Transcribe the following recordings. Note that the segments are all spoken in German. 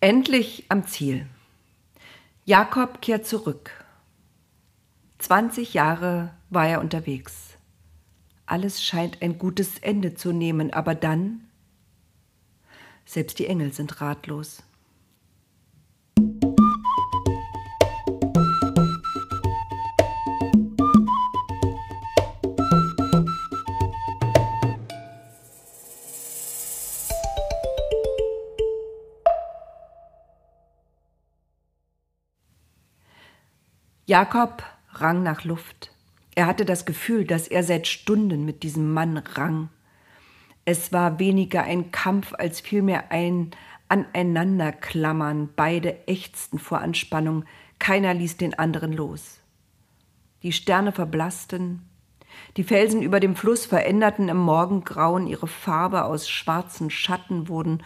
Endlich am Ziel. Jakob kehrt zurück. 20 Jahre war er unterwegs. Alles scheint ein gutes Ende zu nehmen, aber dann, selbst die Engel sind ratlos. Jakob rang nach Luft. Er hatte das Gefühl, dass er seit Stunden mit diesem Mann rang. Es war weniger ein Kampf als vielmehr ein Aneinanderklammern. Beide ächzten vor Anspannung, keiner ließ den anderen los. Die Sterne verblassten, die Felsen über dem Fluss veränderten im Morgengrauen ihre Farbe aus schwarzen Schatten, wurden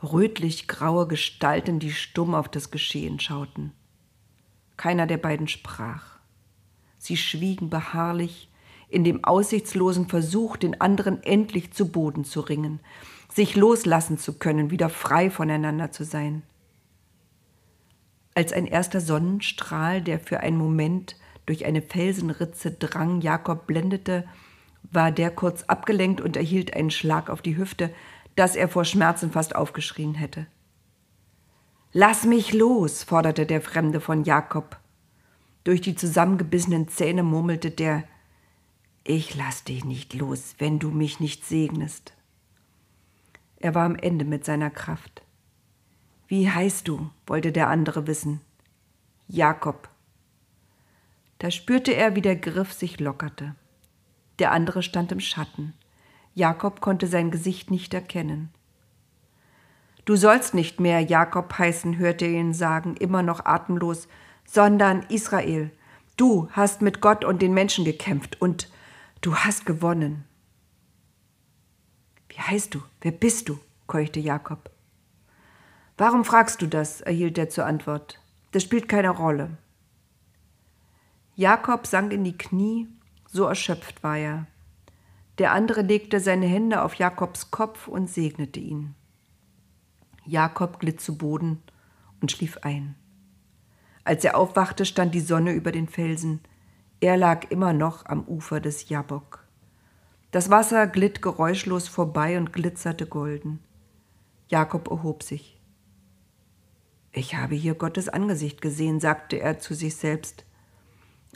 rötlich-graue Gestalten, die stumm auf das Geschehen schauten. Keiner der beiden sprach. Sie schwiegen beharrlich in dem aussichtslosen Versuch, den anderen endlich zu Boden zu ringen, sich loslassen zu können, wieder frei voneinander zu sein. Als ein erster Sonnenstrahl, der für einen Moment durch eine Felsenritze drang, Jakob blendete, war der kurz abgelenkt und erhielt einen Schlag auf die Hüfte, dass er vor Schmerzen fast aufgeschrien hätte. Lass mich los, forderte der Fremde von Jakob. Durch die zusammengebissenen Zähne murmelte der Ich lass dich nicht los, wenn du mich nicht segnest. Er war am Ende mit seiner Kraft. Wie heißt du? wollte der andere wissen. Jakob. Da spürte er, wie der Griff sich lockerte. Der andere stand im Schatten. Jakob konnte sein Gesicht nicht erkennen. Du sollst nicht mehr Jakob heißen, hörte er ihn sagen, immer noch atemlos, sondern Israel. Du hast mit Gott und den Menschen gekämpft und du hast gewonnen. Wie heißt du? Wer bist du? keuchte Jakob. Warum fragst du das? erhielt er zur Antwort. Das spielt keine Rolle. Jakob sank in die Knie, so erschöpft war er. Der andere legte seine Hände auf Jakobs Kopf und segnete ihn. Jakob glitt zu Boden und schlief ein. Als er aufwachte, stand die Sonne über den Felsen. Er lag immer noch am Ufer des Jabok. Das Wasser glitt geräuschlos vorbei und glitzerte golden. Jakob erhob sich. Ich habe hier Gottes Angesicht gesehen, sagte er zu sich selbst.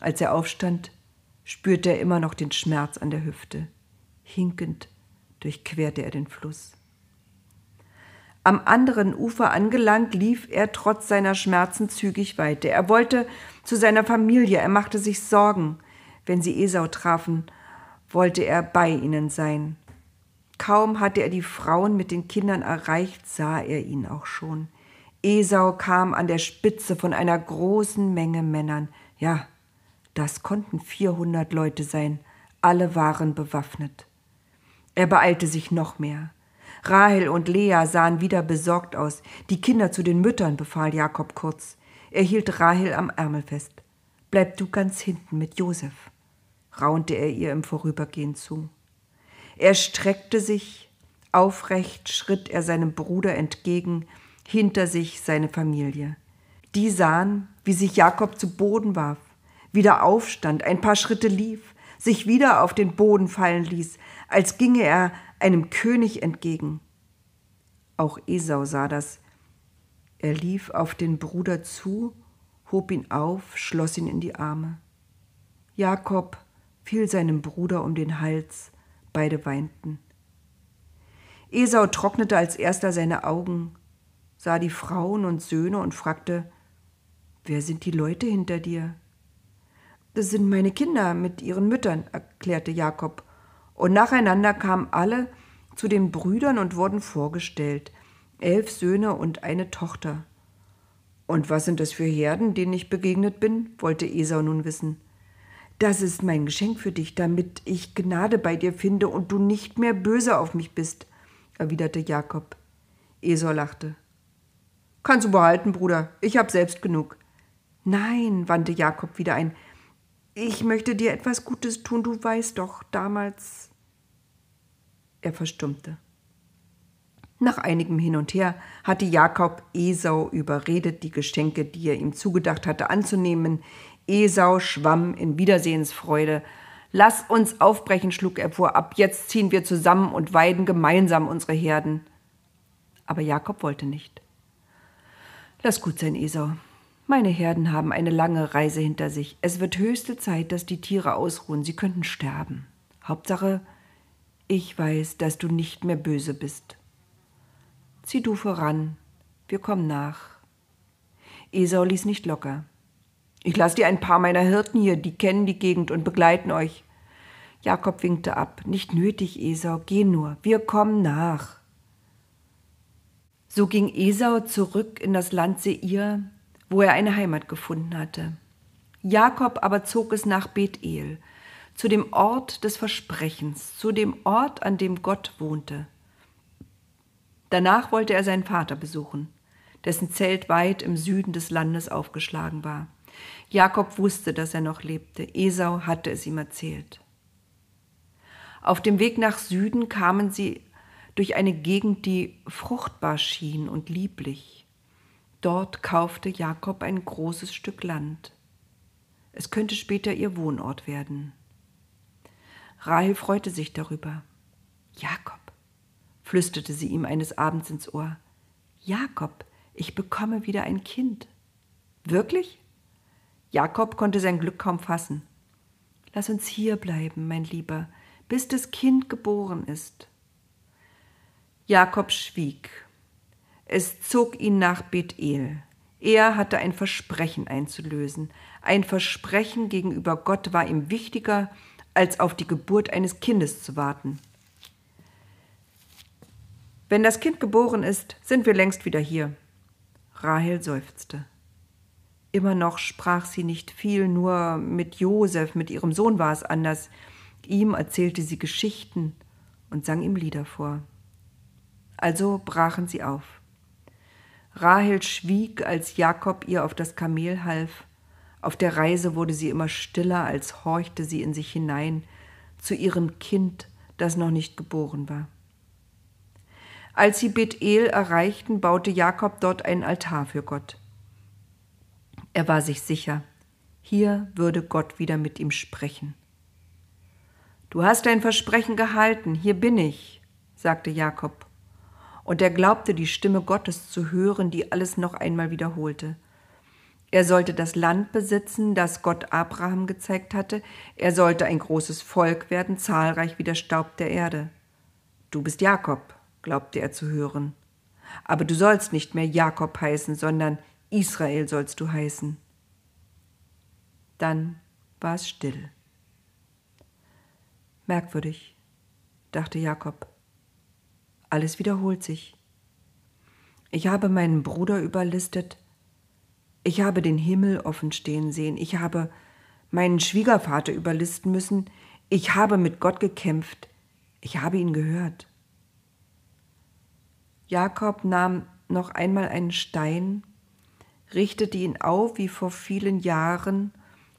Als er aufstand, spürte er immer noch den Schmerz an der Hüfte. Hinkend durchquerte er den Fluss. Am anderen Ufer angelangt, lief er trotz seiner Schmerzen zügig weiter. Er wollte zu seiner Familie, er machte sich Sorgen. Wenn sie Esau trafen, wollte er bei ihnen sein. Kaum hatte er die Frauen mit den Kindern erreicht, sah er ihn auch schon. Esau kam an der Spitze von einer großen Menge Männern. Ja, das konnten vierhundert Leute sein. Alle waren bewaffnet. Er beeilte sich noch mehr. Rahel und Lea sahen wieder besorgt aus. Die Kinder zu den Müttern, befahl Jakob kurz. Er hielt Rahel am Ärmel fest. Bleib du ganz hinten mit Josef, raunte er ihr im Vorübergehen zu. Er streckte sich, aufrecht schritt er seinem Bruder entgegen, hinter sich seine Familie. Die sahen, wie sich Jakob zu Boden warf, wieder aufstand, ein paar Schritte lief, sich wieder auf den Boden fallen ließ, als ginge er einem König entgegen. Auch Esau sah das. Er lief auf den Bruder zu, hob ihn auf, schloss ihn in die Arme. Jakob fiel seinem Bruder um den Hals, beide weinten. Esau trocknete als erster seine Augen, sah die Frauen und Söhne und fragte, Wer sind die Leute hinter dir? Das sind meine Kinder mit ihren Müttern, erklärte Jakob und nacheinander kamen alle zu den Brüdern und wurden vorgestellt. Elf Söhne und eine Tochter. Und was sind das für Herden, denen ich begegnet bin? wollte Esau nun wissen. Das ist mein Geschenk für dich, damit ich Gnade bei dir finde und du nicht mehr böse auf mich bist, erwiderte Jakob. Esau lachte. Kannst du behalten, Bruder, ich hab selbst genug. Nein, wandte Jakob wieder ein. Ich möchte dir etwas Gutes tun, du weißt doch, damals er verstummte. Nach einigem Hin und Her hatte Jakob Esau überredet, die Geschenke, die er ihm zugedacht hatte, anzunehmen. Esau schwamm in Wiedersehensfreude. Lass uns aufbrechen, schlug er vor, ab jetzt ziehen wir zusammen und weiden gemeinsam unsere Herden. Aber Jakob wollte nicht. Lass gut sein, Esau. Meine Herden haben eine lange Reise hinter sich. Es wird höchste Zeit, dass die Tiere ausruhen. Sie könnten sterben. Hauptsache, ich weiß, dass du nicht mehr böse bist. Zieh du voran, wir kommen nach. Esau ließ nicht locker. Ich lasse dir ein paar meiner Hirten hier, die kennen die Gegend und begleiten euch. Jakob winkte ab. Nicht nötig, Esau, geh nur, wir kommen nach. So ging Esau zurück in das Land Seir, wo er eine Heimat gefunden hatte. Jakob aber zog es nach Bethel, zu dem Ort des Versprechens, zu dem Ort, an dem Gott wohnte. Danach wollte er seinen Vater besuchen, dessen Zelt weit im Süden des Landes aufgeschlagen war. Jakob wusste, dass er noch lebte. Esau hatte es ihm erzählt. Auf dem Weg nach Süden kamen sie durch eine Gegend, die fruchtbar schien und lieblich. Dort kaufte Jakob ein großes Stück Land. Es könnte später ihr Wohnort werden. Rahel freute sich darüber. Jakob, flüsterte sie ihm eines Abends ins Ohr. Jakob, ich bekomme wieder ein Kind. Wirklich? Jakob konnte sein Glück kaum fassen. Lass uns hier bleiben, mein Lieber, bis das Kind geboren ist. Jakob schwieg. Es zog ihn nach Bethel. Er hatte ein Versprechen einzulösen. Ein Versprechen gegenüber Gott war ihm wichtiger, als auf die Geburt eines Kindes zu warten. Wenn das Kind geboren ist, sind wir längst wieder hier. Rahel seufzte. Immer noch sprach sie nicht viel, nur mit Josef, mit ihrem Sohn war es anders. Ihm erzählte sie Geschichten und sang ihm Lieder vor. Also brachen sie auf. Rahel schwieg, als Jakob ihr auf das Kamel half. Auf der Reise wurde sie immer stiller, als horchte sie in sich hinein zu ihrem Kind, das noch nicht geboren war. Als sie Bethel erreichten, baute Jakob dort einen Altar für Gott. Er war sich sicher, hier würde Gott wieder mit ihm sprechen. Du hast dein Versprechen gehalten, hier bin ich, sagte Jakob. Und er glaubte die Stimme Gottes zu hören, die alles noch einmal wiederholte. Er sollte das Land besitzen, das Gott Abraham gezeigt hatte, er sollte ein großes Volk werden, zahlreich wie der Staub der Erde. Du bist Jakob, glaubte er zu hören. Aber du sollst nicht mehr Jakob heißen, sondern Israel sollst du heißen. Dann war es still. Merkwürdig, dachte Jakob. Alles wiederholt sich. Ich habe meinen Bruder überlistet, ich habe den Himmel offen stehen sehen, ich habe meinen Schwiegervater überlisten müssen, ich habe mit Gott gekämpft, ich habe ihn gehört. Jakob nahm noch einmal einen Stein, richtete ihn auf wie vor vielen Jahren,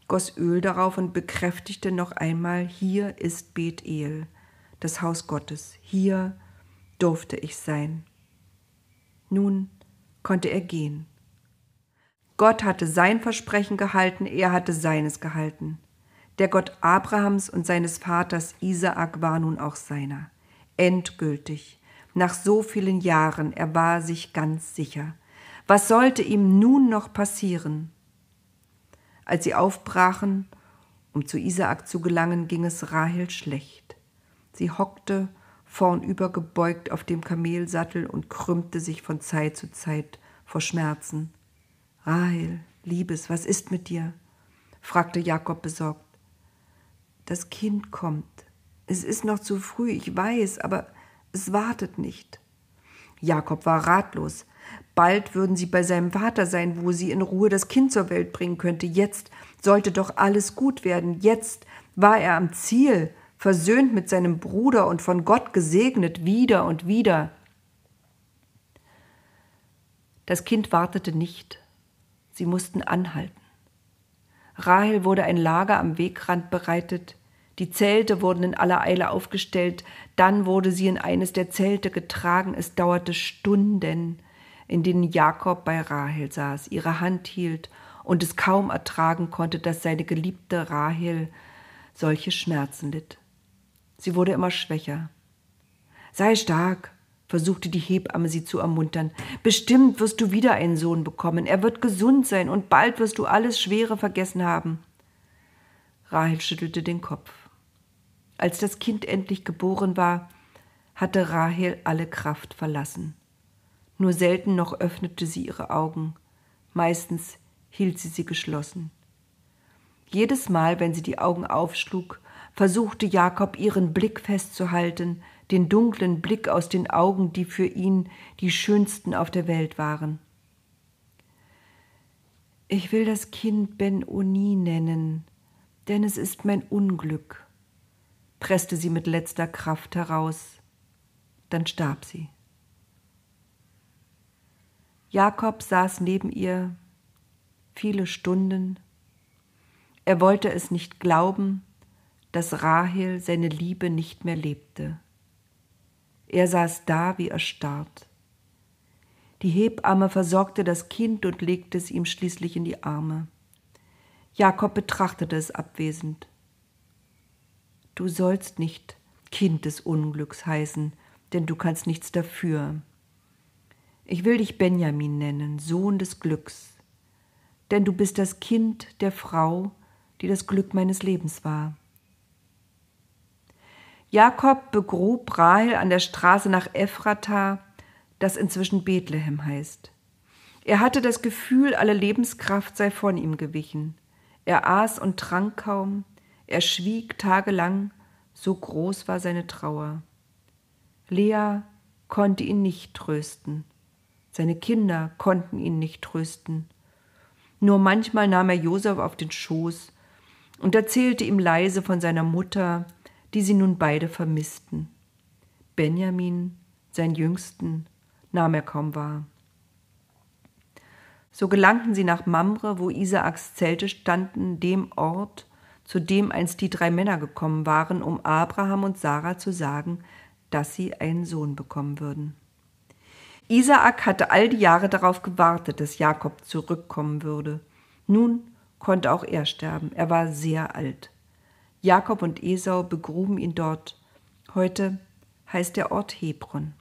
goss Öl darauf und bekräftigte noch einmal, hier ist Bethel, das Haus Gottes, hier durfte ich sein. Nun konnte er gehen. Gott hatte sein Versprechen gehalten, er hatte seines gehalten. Der Gott Abrahams und seines Vaters Isaak war nun auch seiner. Endgültig nach so vielen Jahren, er war sich ganz sicher. Was sollte ihm nun noch passieren? Als sie aufbrachen, um zu Isaak zu gelangen, ging es Rahel schlecht. Sie hockte vornüber gebeugt auf dem Kamelsattel und krümmte sich von Zeit zu Zeit vor Schmerzen. Rahel, Liebes, was ist mit dir? fragte Jakob besorgt. Das Kind kommt. Es ist noch zu früh, ich weiß, aber es wartet nicht. Jakob war ratlos. Bald würden sie bei seinem Vater sein, wo sie in Ruhe das Kind zur Welt bringen könnte. Jetzt sollte doch alles gut werden. Jetzt war er am Ziel, versöhnt mit seinem Bruder und von Gott gesegnet wieder und wieder. Das Kind wartete nicht. Sie mussten anhalten. Rahel wurde ein Lager am Wegrand bereitet, Die Zelte wurden in aller Eile aufgestellt, dann wurde sie in eines der Zelte getragen. Es dauerte Stunden, in denen Jakob bei Rahel saß, ihre Hand hielt und es kaum ertragen konnte, dass seine geliebte Rahel solche Schmerzen litt. Sie wurde immer schwächer. Sei stark, versuchte die Hebamme sie zu ermuntern. Bestimmt wirst du wieder einen Sohn bekommen. Er wird gesund sein und bald wirst du alles Schwere vergessen haben. Rahel schüttelte den Kopf. Als das Kind endlich geboren war, hatte Rahel alle Kraft verlassen. Nur selten noch öffnete sie ihre Augen, meistens hielt sie sie geschlossen. Jedes Mal, wenn sie die Augen aufschlug, versuchte Jakob ihren Blick festzuhalten, den dunklen Blick aus den Augen, die für ihn die schönsten auf der Welt waren. Ich will das Kind Ben Oni nennen, denn es ist mein Unglück, presste sie mit letzter Kraft heraus. Dann starb sie. Jakob saß neben ihr viele Stunden. Er wollte es nicht glauben, dass Rahel seine Liebe nicht mehr lebte. Er saß da wie erstarrt. Die Hebamme versorgte das Kind und legte es ihm schließlich in die Arme. Jakob betrachtete es abwesend. Du sollst nicht Kind des Unglücks heißen, denn du kannst nichts dafür. Ich will dich Benjamin nennen, Sohn des Glücks, denn du bist das Kind der Frau, die das Glück meines Lebens war. Jakob begrub Rahel an der Straße nach Ephrata, das inzwischen Bethlehem heißt. Er hatte das Gefühl, alle Lebenskraft sei von ihm gewichen. Er aß und trank kaum, er schwieg tagelang, so groß war seine Trauer. Lea konnte ihn nicht trösten, seine Kinder konnten ihn nicht trösten. Nur manchmal nahm er Josef auf den Schoß und erzählte ihm leise von seiner Mutter, die sie nun beide vermissten. Benjamin, sein Jüngsten, nahm er kaum wahr. So gelangten sie nach Mamre, wo Isaaks Zelte standen, dem Ort, zu dem einst die drei Männer gekommen waren, um Abraham und Sarah zu sagen, dass sie einen Sohn bekommen würden. Isaak hatte all die Jahre darauf gewartet, dass Jakob zurückkommen würde. Nun konnte auch er sterben. Er war sehr alt. Jakob und Esau begruben ihn dort. Heute heißt der Ort Hebron.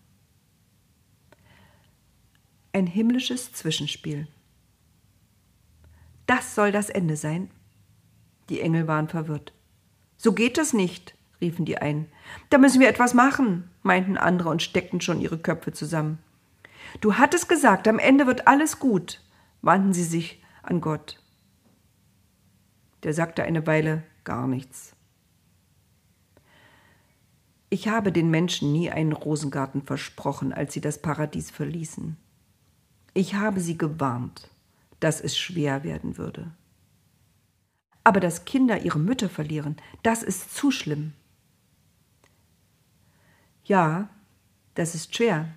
Ein himmlisches Zwischenspiel. Das soll das Ende sein? Die Engel waren verwirrt. So geht es nicht, riefen die einen. Da müssen wir etwas machen, meinten andere und steckten schon ihre Köpfe zusammen. Du hattest gesagt, am Ende wird alles gut, wandten sie sich an Gott. Der sagte eine Weile gar nichts. Ich habe den Menschen nie einen Rosengarten versprochen, als sie das Paradies verließen. Ich habe sie gewarnt, dass es schwer werden würde. Aber dass Kinder ihre Mütter verlieren, das ist zu schlimm. Ja, das ist schwer,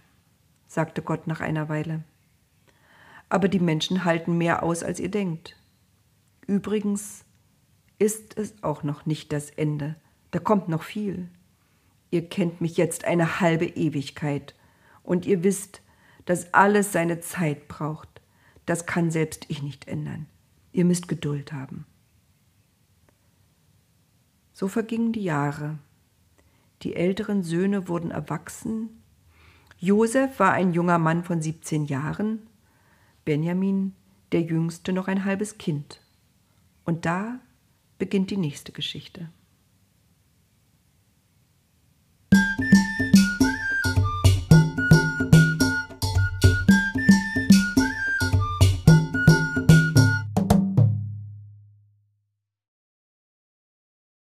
sagte Gott nach einer Weile. Aber die Menschen halten mehr aus, als ihr denkt. Übrigens ist es auch noch nicht das Ende. Da kommt noch viel. Ihr kennt mich jetzt eine halbe Ewigkeit und ihr wisst, dass alles seine Zeit braucht. Das kann selbst ich nicht ändern. Ihr müsst Geduld haben. So vergingen die Jahre. Die älteren Söhne wurden erwachsen. Josef war ein junger Mann von 17 Jahren, Benjamin, der jüngste, noch ein halbes Kind. Und da beginnt die nächste Geschichte.